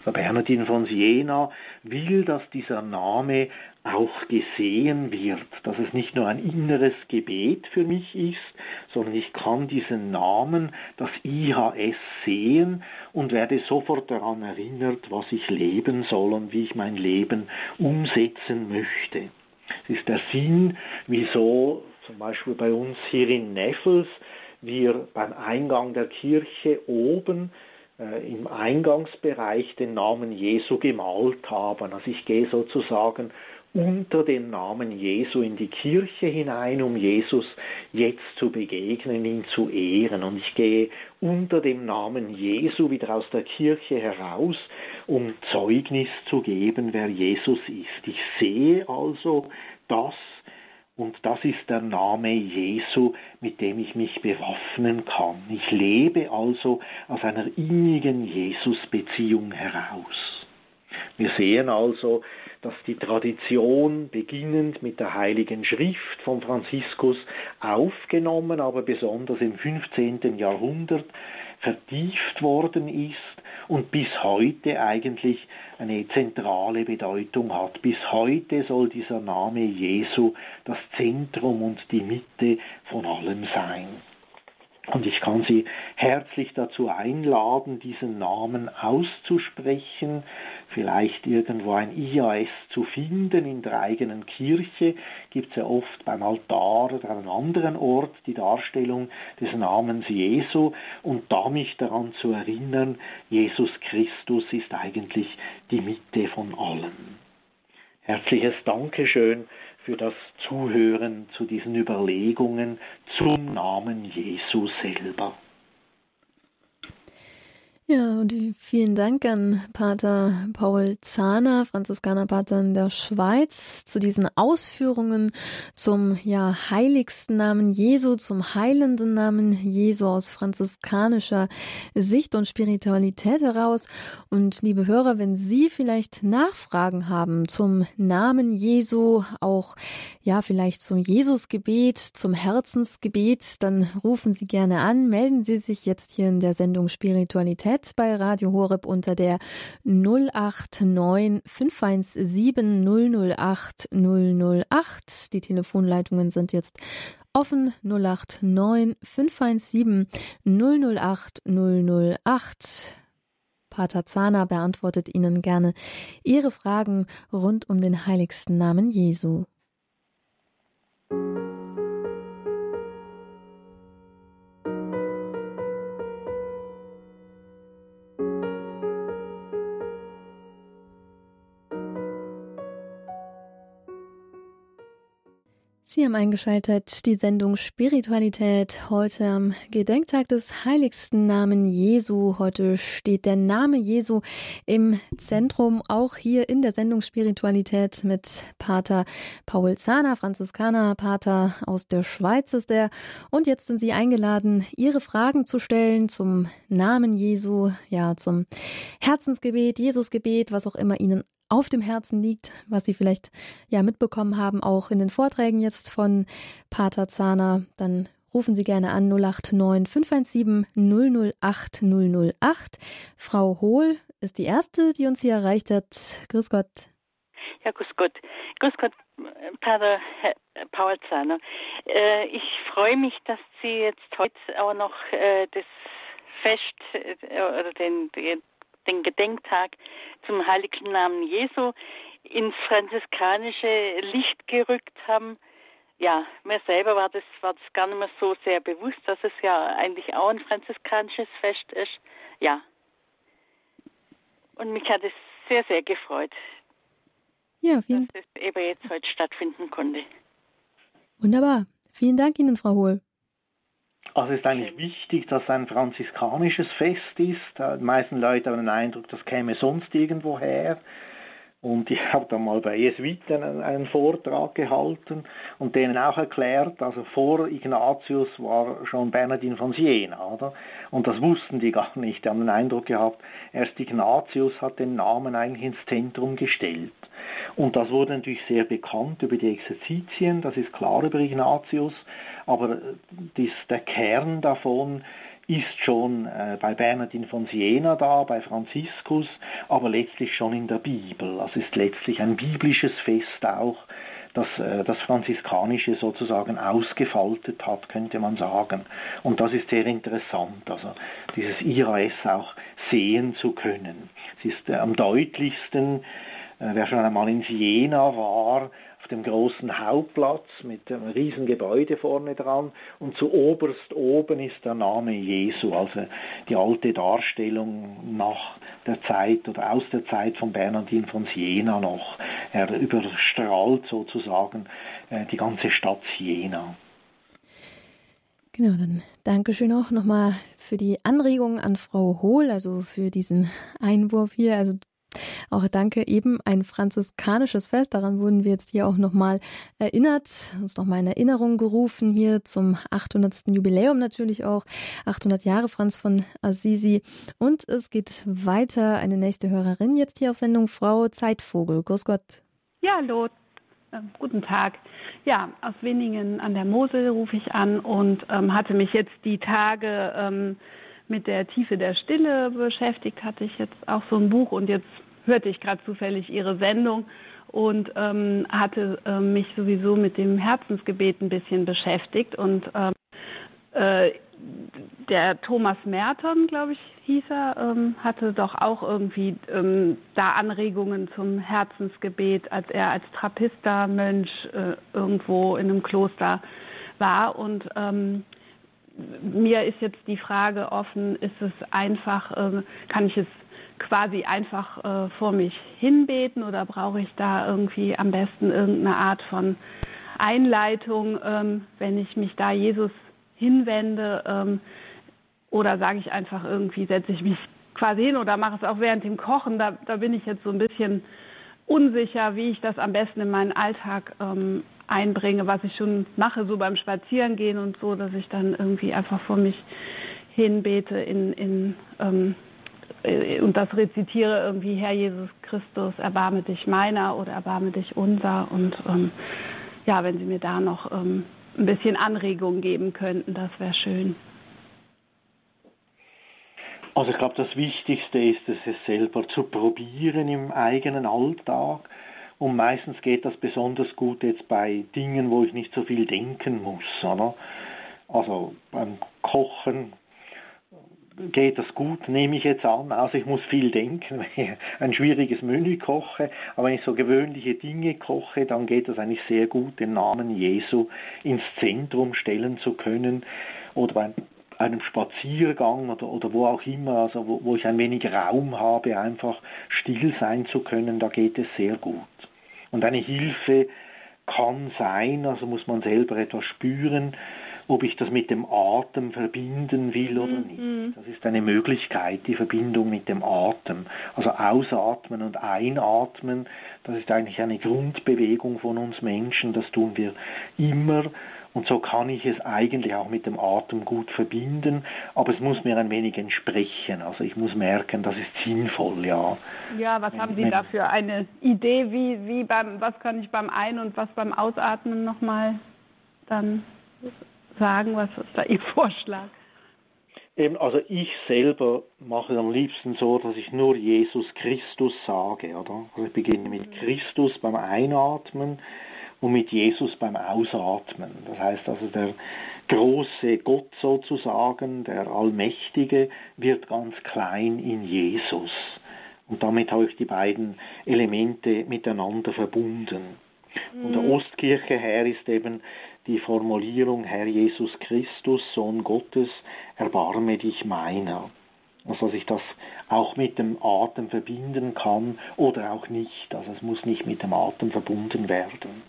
Der Bernardin von Siena will, dass dieser Name auch gesehen wird, dass es nicht nur ein inneres Gebet für mich ist, sondern ich kann diesen Namen, das IHS, sehen und werde sofort daran erinnert, was ich leben soll und wie ich mein Leben umsetzen möchte. Es ist der Sinn, wieso zum Beispiel bei uns hier in Neffels wir beim Eingang der Kirche oben äh, im Eingangsbereich den Namen Jesu gemalt haben. Also ich gehe sozusagen unter den Namen Jesu in die Kirche hinein, um Jesus jetzt zu begegnen, ihn zu ehren. Und ich gehe unter dem Namen Jesu wieder aus der Kirche heraus, um Zeugnis zu geben, wer Jesus ist. Ich sehe also das, und das ist der Name Jesu, mit dem ich mich bewaffnen kann. Ich lebe also aus einer innigen Jesus-Beziehung heraus. Wir sehen also, dass die Tradition, beginnend mit der Heiligen Schrift von Franziskus, aufgenommen, aber besonders im 15. Jahrhundert vertieft worden ist und bis heute eigentlich eine zentrale Bedeutung hat. Bis heute soll dieser Name Jesu das Zentrum und die Mitte von allem sein. Und ich kann Sie herzlich dazu einladen, diesen Namen auszusprechen, vielleicht irgendwo ein IAS zu finden in der eigenen Kirche. Gibt es ja oft beim Altar oder an einem anderen Ort die Darstellung des Namens Jesu und da mich daran zu erinnern, Jesus Christus ist eigentlich die Mitte von allem. Herzliches Dankeschön für das Zuhören zu diesen Überlegungen zum Namen Jesu selber. Ja, und vielen Dank an Pater Paul Zahner, Franziskanerpater in der Schweiz, zu diesen Ausführungen zum ja heiligsten Namen Jesu, zum heilenden Namen Jesu aus franziskanischer Sicht und Spiritualität heraus. Und liebe Hörer, wenn Sie vielleicht Nachfragen haben zum Namen Jesu, auch ja vielleicht zum Jesusgebet, zum Herzensgebet, dann rufen Sie gerne an, melden Sie sich jetzt hier in der Sendung Spiritualität Netz bei Radio Horeb unter der 089 517 008 008. Die Telefonleitungen sind jetzt offen 089 517 008 008. Pater Zahner beantwortet Ihnen gerne Ihre Fragen rund um den heiligsten Namen Jesu. Sie haben eingeschaltet die Sendung Spiritualität heute am Gedenktag des heiligsten Namen Jesu. Heute steht der Name Jesu im Zentrum, auch hier in der Sendung Spiritualität mit Pater Paul Zahner, Franziskaner, Pater aus der Schweiz ist er. Und jetzt sind Sie eingeladen, Ihre Fragen zu stellen zum Namen Jesu, ja, zum Herzensgebet, Jesusgebet, was auch immer Ihnen auf dem Herzen liegt, was Sie vielleicht ja mitbekommen haben, auch in den Vorträgen jetzt von Pater Zahner, dann rufen Sie gerne an 089 517 008 008. Frau Hohl ist die erste, die uns hier erreicht hat. Grüß Gott. Ja, grüß Gott. Grüß Gott, Pater Paul Zahner. Äh, ich freue mich, dass Sie jetzt heute auch noch äh, das Fest äh, oder den, den den Gedenktag zum heiligen Namen Jesu ins franziskanische Licht gerückt haben. Ja, mir selber war das, war das gar nicht mehr so sehr bewusst, dass es ja eigentlich auch ein franziskanisches Fest ist. Ja. Und mich hat es sehr, sehr gefreut, ja, vielen dass es eben jetzt heute stattfinden konnte. Wunderbar. Vielen Dank Ihnen, Frau Hohl. Also es ist eigentlich wichtig, dass es ein franziskanisches Fest ist. Die meisten Leute haben den Eindruck, das käme sonst irgendwo her. Und ich habe da mal bei Jesuiten einen Vortrag gehalten und denen auch erklärt, also vor Ignatius war schon Bernardin von Siena, oder? Und das wussten die gar nicht. Die haben den Eindruck gehabt, erst Ignatius hat den Namen eigentlich ins Zentrum gestellt. Und das wurde natürlich sehr bekannt über die Exerzitien, das ist klar über Ignatius, aber dies, der Kern davon ist schon äh, bei Bernardin von Siena da, bei Franziskus, aber letztlich schon in der Bibel. Also ist letztlich ein biblisches Fest auch, das äh, das Franziskanische sozusagen ausgefaltet hat, könnte man sagen. Und das ist sehr interessant, also dieses IRAS auch sehen zu können. Es ist äh, am deutlichsten, äh, wer schon einmal in Siena war, auf dem großen Hauptplatz mit einem riesen Gebäude vorne dran und zu oberst oben ist der Name Jesu, also die alte Darstellung nach der Zeit oder aus der Zeit von Bernardin von Siena noch. Er überstrahlt sozusagen äh, die ganze Stadt Siena. Genau, dann Dankeschön auch nochmal für die Anregung an Frau Hohl, also für diesen Einwurf hier. Also auch danke, eben ein franziskanisches Fest. Daran wurden wir jetzt hier auch nochmal erinnert, uns nochmal in Erinnerung gerufen hier zum 800. Jubiläum natürlich auch. 800 Jahre Franz von Assisi. Und es geht weiter. Eine nächste Hörerin jetzt hier auf Sendung, Frau Zeitvogel. Grüß Gott. Ja, hallo. Ähm, guten Tag. Ja, aus Winningen an der Mosel rufe ich an und ähm, hatte mich jetzt die Tage ähm, mit der Tiefe der Stille beschäftigt, hatte ich jetzt auch so ein Buch und jetzt hörte ich gerade zufällig Ihre Sendung und ähm, hatte äh, mich sowieso mit dem Herzensgebet ein bisschen beschäftigt. Und ähm, äh, der Thomas Merton, glaube ich, hieß er, ähm, hatte doch auch irgendwie ähm, da Anregungen zum Herzensgebet, als er als Trappister-Mönch äh, irgendwo in einem Kloster war. Und ähm, mir ist jetzt die Frage offen, ist es einfach, äh, kann ich es quasi einfach äh, vor mich hinbeten oder brauche ich da irgendwie am besten irgendeine Art von Einleitung, ähm, wenn ich mich da Jesus hinwende? Ähm, oder sage ich einfach irgendwie, setze ich mich quasi hin oder mache es auch während dem Kochen. Da, da bin ich jetzt so ein bisschen unsicher, wie ich das am besten in meinen Alltag ähm, einbringe, was ich schon mache, so beim Spazierengehen und so, dass ich dann irgendwie einfach vor mich hinbete in, in ähm, äh, und das rezitiere irgendwie, Herr Jesus Christus, erbarme dich meiner oder erbarme dich unser. Und ähm, ja, wenn Sie mir da noch ähm, ein bisschen Anregung geben könnten, das wäre schön. Also ich glaube, das Wichtigste ist es, es selber zu probieren im eigenen Alltag. Und meistens geht das besonders gut jetzt bei Dingen, wo ich nicht so viel denken muss, oder? Also beim Kochen geht das gut, nehme ich jetzt an. Also ich muss viel denken, wenn ich ein schwieriges Menü koche. Aber wenn ich so gewöhnliche Dinge koche, dann geht das eigentlich sehr gut, den Namen Jesu ins Zentrum stellen zu können. Oder beim einem Spaziergang oder, oder wo auch immer, also wo, wo ich ein wenig Raum habe, einfach still sein zu können, da geht es sehr gut. Und eine Hilfe kann sein, also muss man selber etwas spüren, ob ich das mit dem Atem verbinden will oder nicht. Mhm. Das ist eine Möglichkeit, die Verbindung mit dem Atem. Also ausatmen und einatmen, das ist eigentlich eine Grundbewegung von uns Menschen, das tun wir immer und so kann ich es eigentlich auch mit dem Atem gut verbinden, aber es muss mir ein wenig entsprechen. Also ich muss merken, das ist sinnvoll, ja. Ja, was haben Sie da für eine Idee, wie, wie beim, was kann ich beim Ein- und was beim Ausatmen nochmal dann sagen? Was ist da Ihr Vorschlag? Eben, also ich selber mache am liebsten so, dass ich nur Jesus Christus sage, oder? Also ich beginne mit Christus beim Einatmen und mit Jesus beim Ausatmen. Das heißt also, der große Gott sozusagen, der Allmächtige, wird ganz klein in Jesus. Und damit habe ich die beiden Elemente miteinander verbunden. Von der mhm. Ostkirche her ist eben die Formulierung Herr Jesus Christus, Sohn Gottes, erbarme dich meiner. Also dass ich das auch mit dem Atem verbinden kann oder auch nicht. Also es muss nicht mit dem Atem verbunden werden.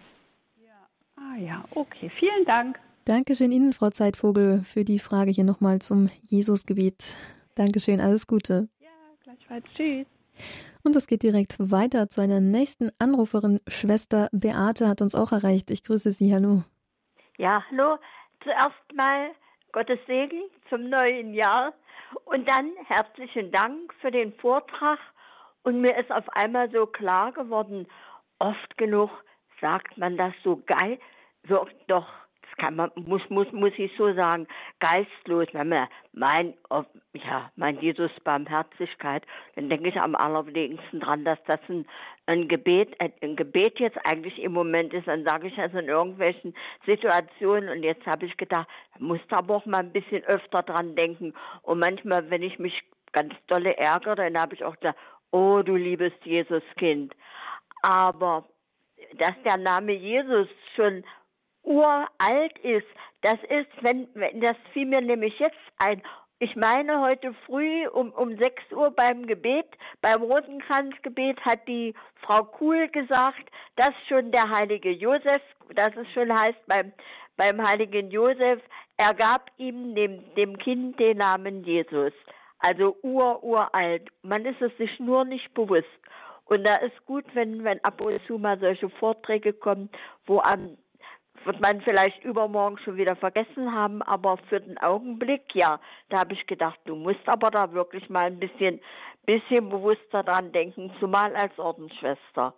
Ah ja, okay. Vielen Dank. Dankeschön Ihnen, Frau Zeitvogel, für die Frage hier nochmal zum Jesusgebet. Dankeschön, alles Gute. Ja, gleichfalls. Tschüss. Und es geht direkt weiter zu einer nächsten Anruferin. Schwester Beate hat uns auch erreicht. Ich grüße Sie. Hallo. Ja, hallo. Zuerst mal Gottes Segen zum neuen Jahr und dann herzlichen Dank für den Vortrag. Und mir ist auf einmal so klar geworden, oft genug sagt man das so geil, wirkt doch, kann man, muss, muss, muss ich so sagen, geistlos, wenn man mein, ja, mein Jesus Barmherzigkeit, dann denke ich am allerwenigsten dran, dass das ein, ein Gebet, ein Gebet jetzt eigentlich im Moment ist, dann sage ich also in irgendwelchen Situationen und jetzt habe ich gedacht, muss da aber auch mal ein bisschen öfter dran denken und manchmal, wenn ich mich ganz dolle ärgere, dann habe ich auch da, oh du liebes Jesuskind. Aber dass der Name Jesus schon uralt ist, das ist, wenn, wenn das fiel mir nämlich jetzt ein. Ich meine, heute früh um, um 6 Uhr beim Gebet, beim Rosenkranzgebet hat die Frau Kuhl gesagt, dass schon der heilige Josef, dass es schon heißt beim, beim heiligen Josef, er gab ihm dem, dem Kind den Namen Jesus. Also ur, uralt. Man ist es sich nur nicht bewusst. Und da ist gut, wenn, wenn ab und zu mal solche Vorträge kommen, wo am wird man vielleicht übermorgen schon wieder vergessen haben, aber für den Augenblick, ja, da habe ich gedacht, du musst aber da wirklich mal ein bisschen, bisschen bewusster dran denken, zumal als Ordensschwester.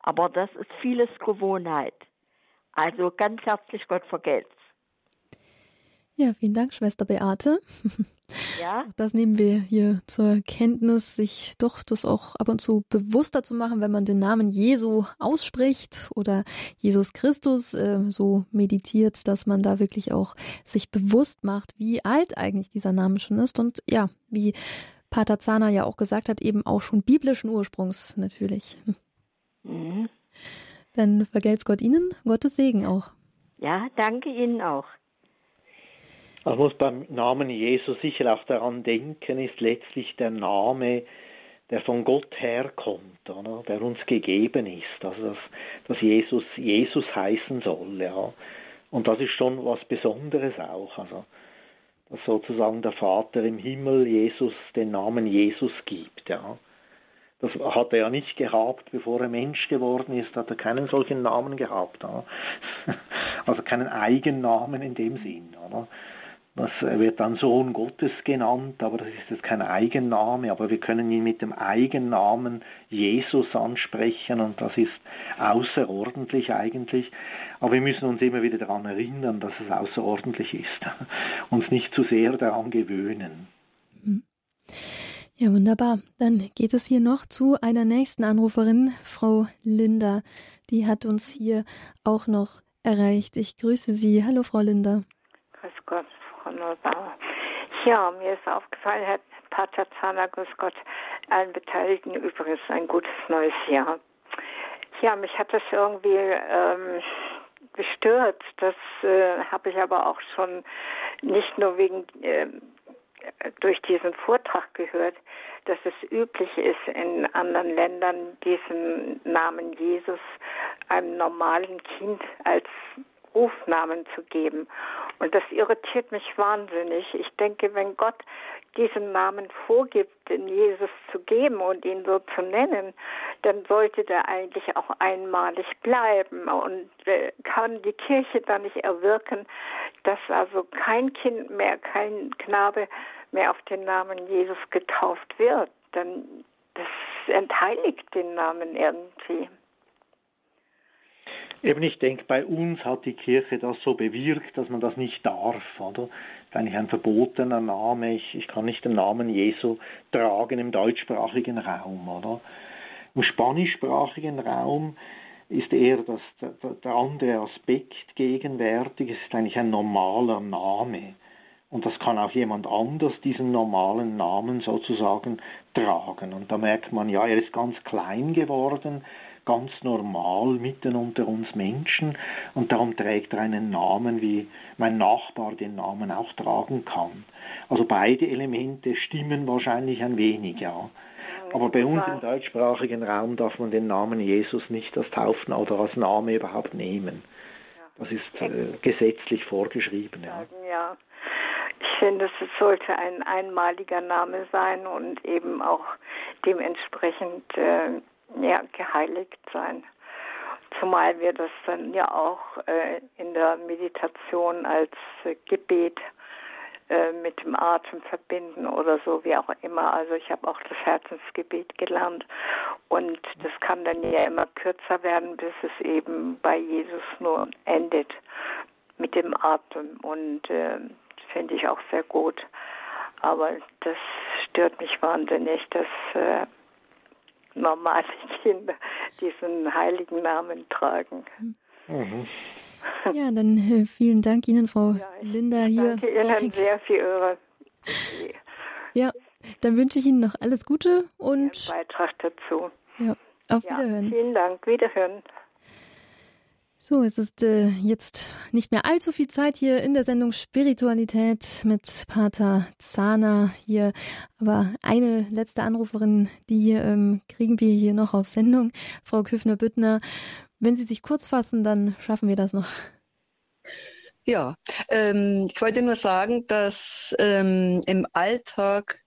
Aber das ist vieles Gewohnheit. Also ganz herzlich Gott vergelt's. Ja, vielen Dank, Schwester Beate. Ja. Das nehmen wir hier zur Kenntnis, sich doch das auch ab und zu bewusster zu machen, wenn man den Namen Jesu ausspricht oder Jesus Christus äh, so meditiert, dass man da wirklich auch sich bewusst macht, wie alt eigentlich dieser Name schon ist und ja, wie Pater Zahner ja auch gesagt hat, eben auch schon biblischen Ursprungs natürlich. Mhm. Dann vergelt's Gott Ihnen, Gottes Segen auch. Ja, danke Ihnen auch. Man muss beim Namen Jesus sicher auch daran denken, ist letztlich der Name, der von Gott herkommt, oder? der uns gegeben ist. Also dass, dass Jesus Jesus heißen soll, ja. Und das ist schon was Besonderes auch. Also dass sozusagen der Vater im Himmel Jesus den Namen Jesus gibt. Ja. Das hat er ja nicht gehabt, bevor er Mensch geworden ist, hat er keinen solchen Namen gehabt. Ja. Also keinen Eigennamen in dem Sinn. Oder? Das wird dann Sohn Gottes genannt, aber das ist jetzt kein Eigenname, aber wir können ihn mit dem Eigennamen Jesus ansprechen und das ist außerordentlich eigentlich. Aber wir müssen uns immer wieder daran erinnern, dass es außerordentlich ist, uns nicht zu sehr daran gewöhnen. Ja, wunderbar. Dann geht es hier noch zu einer nächsten Anruferin, Frau Linda. Die hat uns hier auch noch erreicht. Ich grüße Sie. Hallo, Frau Linda. Neubauer. Ja, mir ist aufgefallen, Herr Pater Zahner, grüß Gott, allen Beteiligten übrigens ein gutes neues Jahr. Ja, mich hat das irgendwie ähm, gestört. Das äh, habe ich aber auch schon nicht nur wegen äh, durch diesen Vortrag gehört, dass es üblich ist, in anderen Ländern diesen Namen Jesus einem normalen Kind als Rufnamen zu geben. Und das irritiert mich wahnsinnig. Ich denke, wenn Gott diesen Namen vorgibt, den Jesus zu geben und ihn so zu nennen, dann sollte der eigentlich auch einmalig bleiben und äh, kann die Kirche dann nicht erwirken, dass also kein Kind mehr, kein Knabe mehr auf den Namen Jesus getauft wird. Dann das entheiligt den Namen irgendwie. Eben, ich denke, bei uns hat die Kirche das so bewirkt, dass man das nicht darf, oder? Das ist eigentlich ein verbotener Name. Ich, ich kann nicht den Namen Jesu tragen im deutschsprachigen Raum, oder? Im spanischsprachigen Raum ist eher das, der, der andere Aspekt gegenwärtig. Es ist eigentlich ein normaler Name. Und das kann auch jemand anders diesen normalen Namen sozusagen tragen. Und da merkt man, ja, er ist ganz klein geworden, ganz normal mitten unter uns Menschen und darum trägt er einen Namen, wie mein Nachbar den Namen auch tragen kann. Also beide Elemente stimmen wahrscheinlich ein wenig, ja. Aber bei uns im deutschsprachigen Raum darf man den Namen Jesus nicht als Taufen oder als Name überhaupt nehmen. Das ist äh, gesetzlich vorgeschrieben. Ja. ja. Ich finde, es sollte ein einmaliger Name sein und eben auch dementsprechend äh, ja, geheiligt sein. Zumal wir das dann ja auch äh, in der Meditation als äh, Gebet äh, mit dem Atem verbinden oder so, wie auch immer. Also ich habe auch das Herzensgebet gelernt und das kann dann ja immer kürzer werden, bis es eben bei Jesus nur endet mit dem Atem und äh, finde ich auch sehr gut. Aber das stört mich wahnsinnig, dass äh, normale Kinder diesen heiligen Namen tragen. Mhm. Ja, dann äh, vielen Dank Ihnen, Frau ja, Linda. Hier. Danke Ihnen sehr für Ihre. Ja, dann wünsche ich Ihnen noch alles Gute und Beitrag dazu. Ja, auf Wiederhören. Vielen Dank, Wiederhören. So, es ist äh, jetzt nicht mehr allzu viel Zeit hier in der Sendung Spiritualität mit Pater Zahner hier. Aber eine letzte Anruferin, die ähm, kriegen wir hier noch auf Sendung. Frau Küffner-Büttner, wenn Sie sich kurz fassen, dann schaffen wir das noch. Ja, ähm, ich wollte nur sagen, dass ähm, im Alltag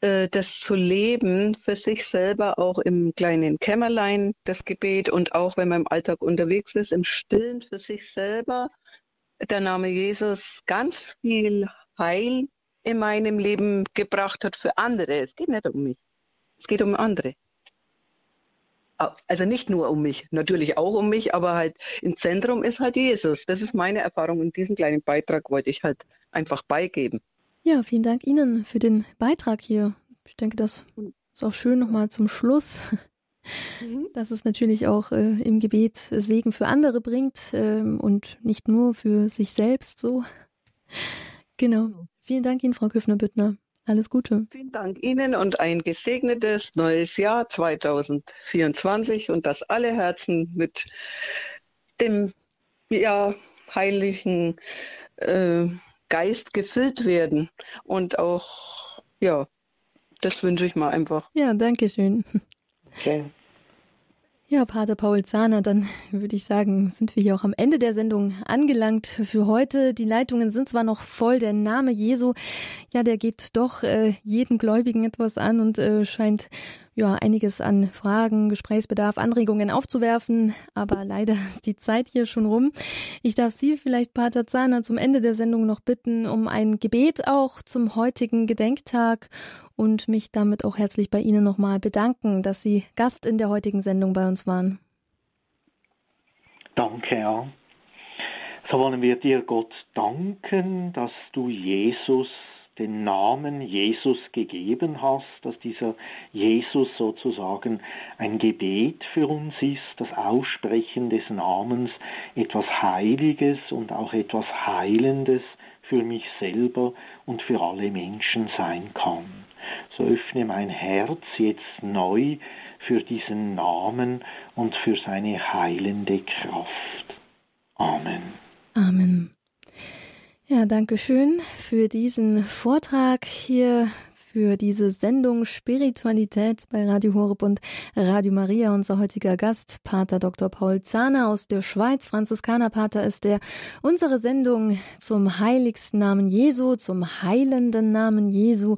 das zu leben für sich selber auch im kleinen Kämmerlein, das Gebet und auch wenn man im Alltag unterwegs ist, im Stillen für sich selber, der Name Jesus ganz viel Heil in meinem Leben gebracht hat für andere. Es geht nicht um mich. Es geht um andere. Also nicht nur um mich, natürlich auch um mich, aber halt im Zentrum ist halt Jesus. Das ist meine Erfahrung und diesen kleinen Beitrag wollte ich halt einfach beigeben. Ja, vielen Dank Ihnen für den Beitrag hier. Ich denke, das ist auch schön nochmal zum Schluss, mhm. dass es natürlich auch äh, im Gebet Segen für andere bringt äh, und nicht nur für sich selbst so. Genau. Vielen Dank Ihnen, Frau Küffner-Büttner. Alles Gute. Vielen Dank Ihnen und ein gesegnetes neues Jahr 2024 und dass alle Herzen mit dem ja, heiligen äh, Geist gefüllt werden und auch, ja, das wünsche ich mal einfach. Ja, danke schön. Okay. Ja, Pater Paul Zahner, dann würde ich sagen, sind wir hier auch am Ende der Sendung angelangt für heute. Die Leitungen sind zwar noch voll, der Name Jesu, ja, der geht doch äh, jeden Gläubigen etwas an und äh, scheint ja einiges an Fragen, Gesprächsbedarf, Anregungen aufzuwerfen, aber leider ist die Zeit hier schon rum. Ich darf Sie vielleicht, Pater Zahner, zum Ende der Sendung noch bitten um ein Gebet auch zum heutigen Gedenktag und mich damit auch herzlich bei Ihnen nochmal bedanken, dass Sie Gast in der heutigen Sendung bei uns waren. Danke, ja. So wollen wir dir, Gott, danken, dass du Jesus den Namen Jesus gegeben hast, dass dieser Jesus sozusagen ein Gebet für uns ist, das Aussprechen des Namens etwas Heiliges und auch etwas Heilendes für mich selber und für alle Menschen sein kann. So öffne mein Herz jetzt neu für diesen Namen und für seine heilende Kraft. Amen. Amen. Ja, danke schön für diesen Vortrag hier für diese Sendung Spiritualität bei Radio Horeb und Radio Maria. Unser heutiger Gast, Pater Dr. Paul Zahner aus der Schweiz. Franziskanerpater ist der unsere Sendung zum heiligsten Namen Jesu, zum heilenden Namen Jesu,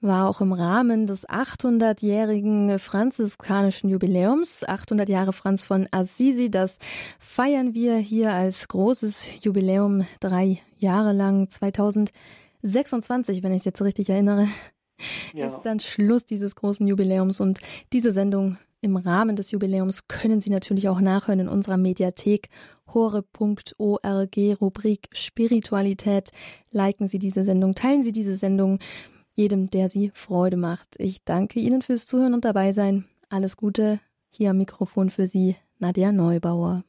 war auch im Rahmen des 800-jährigen franziskanischen Jubiläums. 800 Jahre Franz von Assisi, das feiern wir hier als großes Jubiläum drei Jahre lang, 2026, wenn ich es jetzt richtig erinnere ja. ist dann Schluss dieses großen Jubiläums und diese Sendung im Rahmen des Jubiläums können Sie natürlich auch nachhören in unserer Mediathek hore.org Rubrik Spiritualität. Liken Sie diese Sendung, teilen Sie diese Sendung jedem, der Sie Freude macht. Ich danke Ihnen fürs Zuhören und dabei sein. Alles Gute. Hier am Mikrofon für Sie, Nadja Neubauer.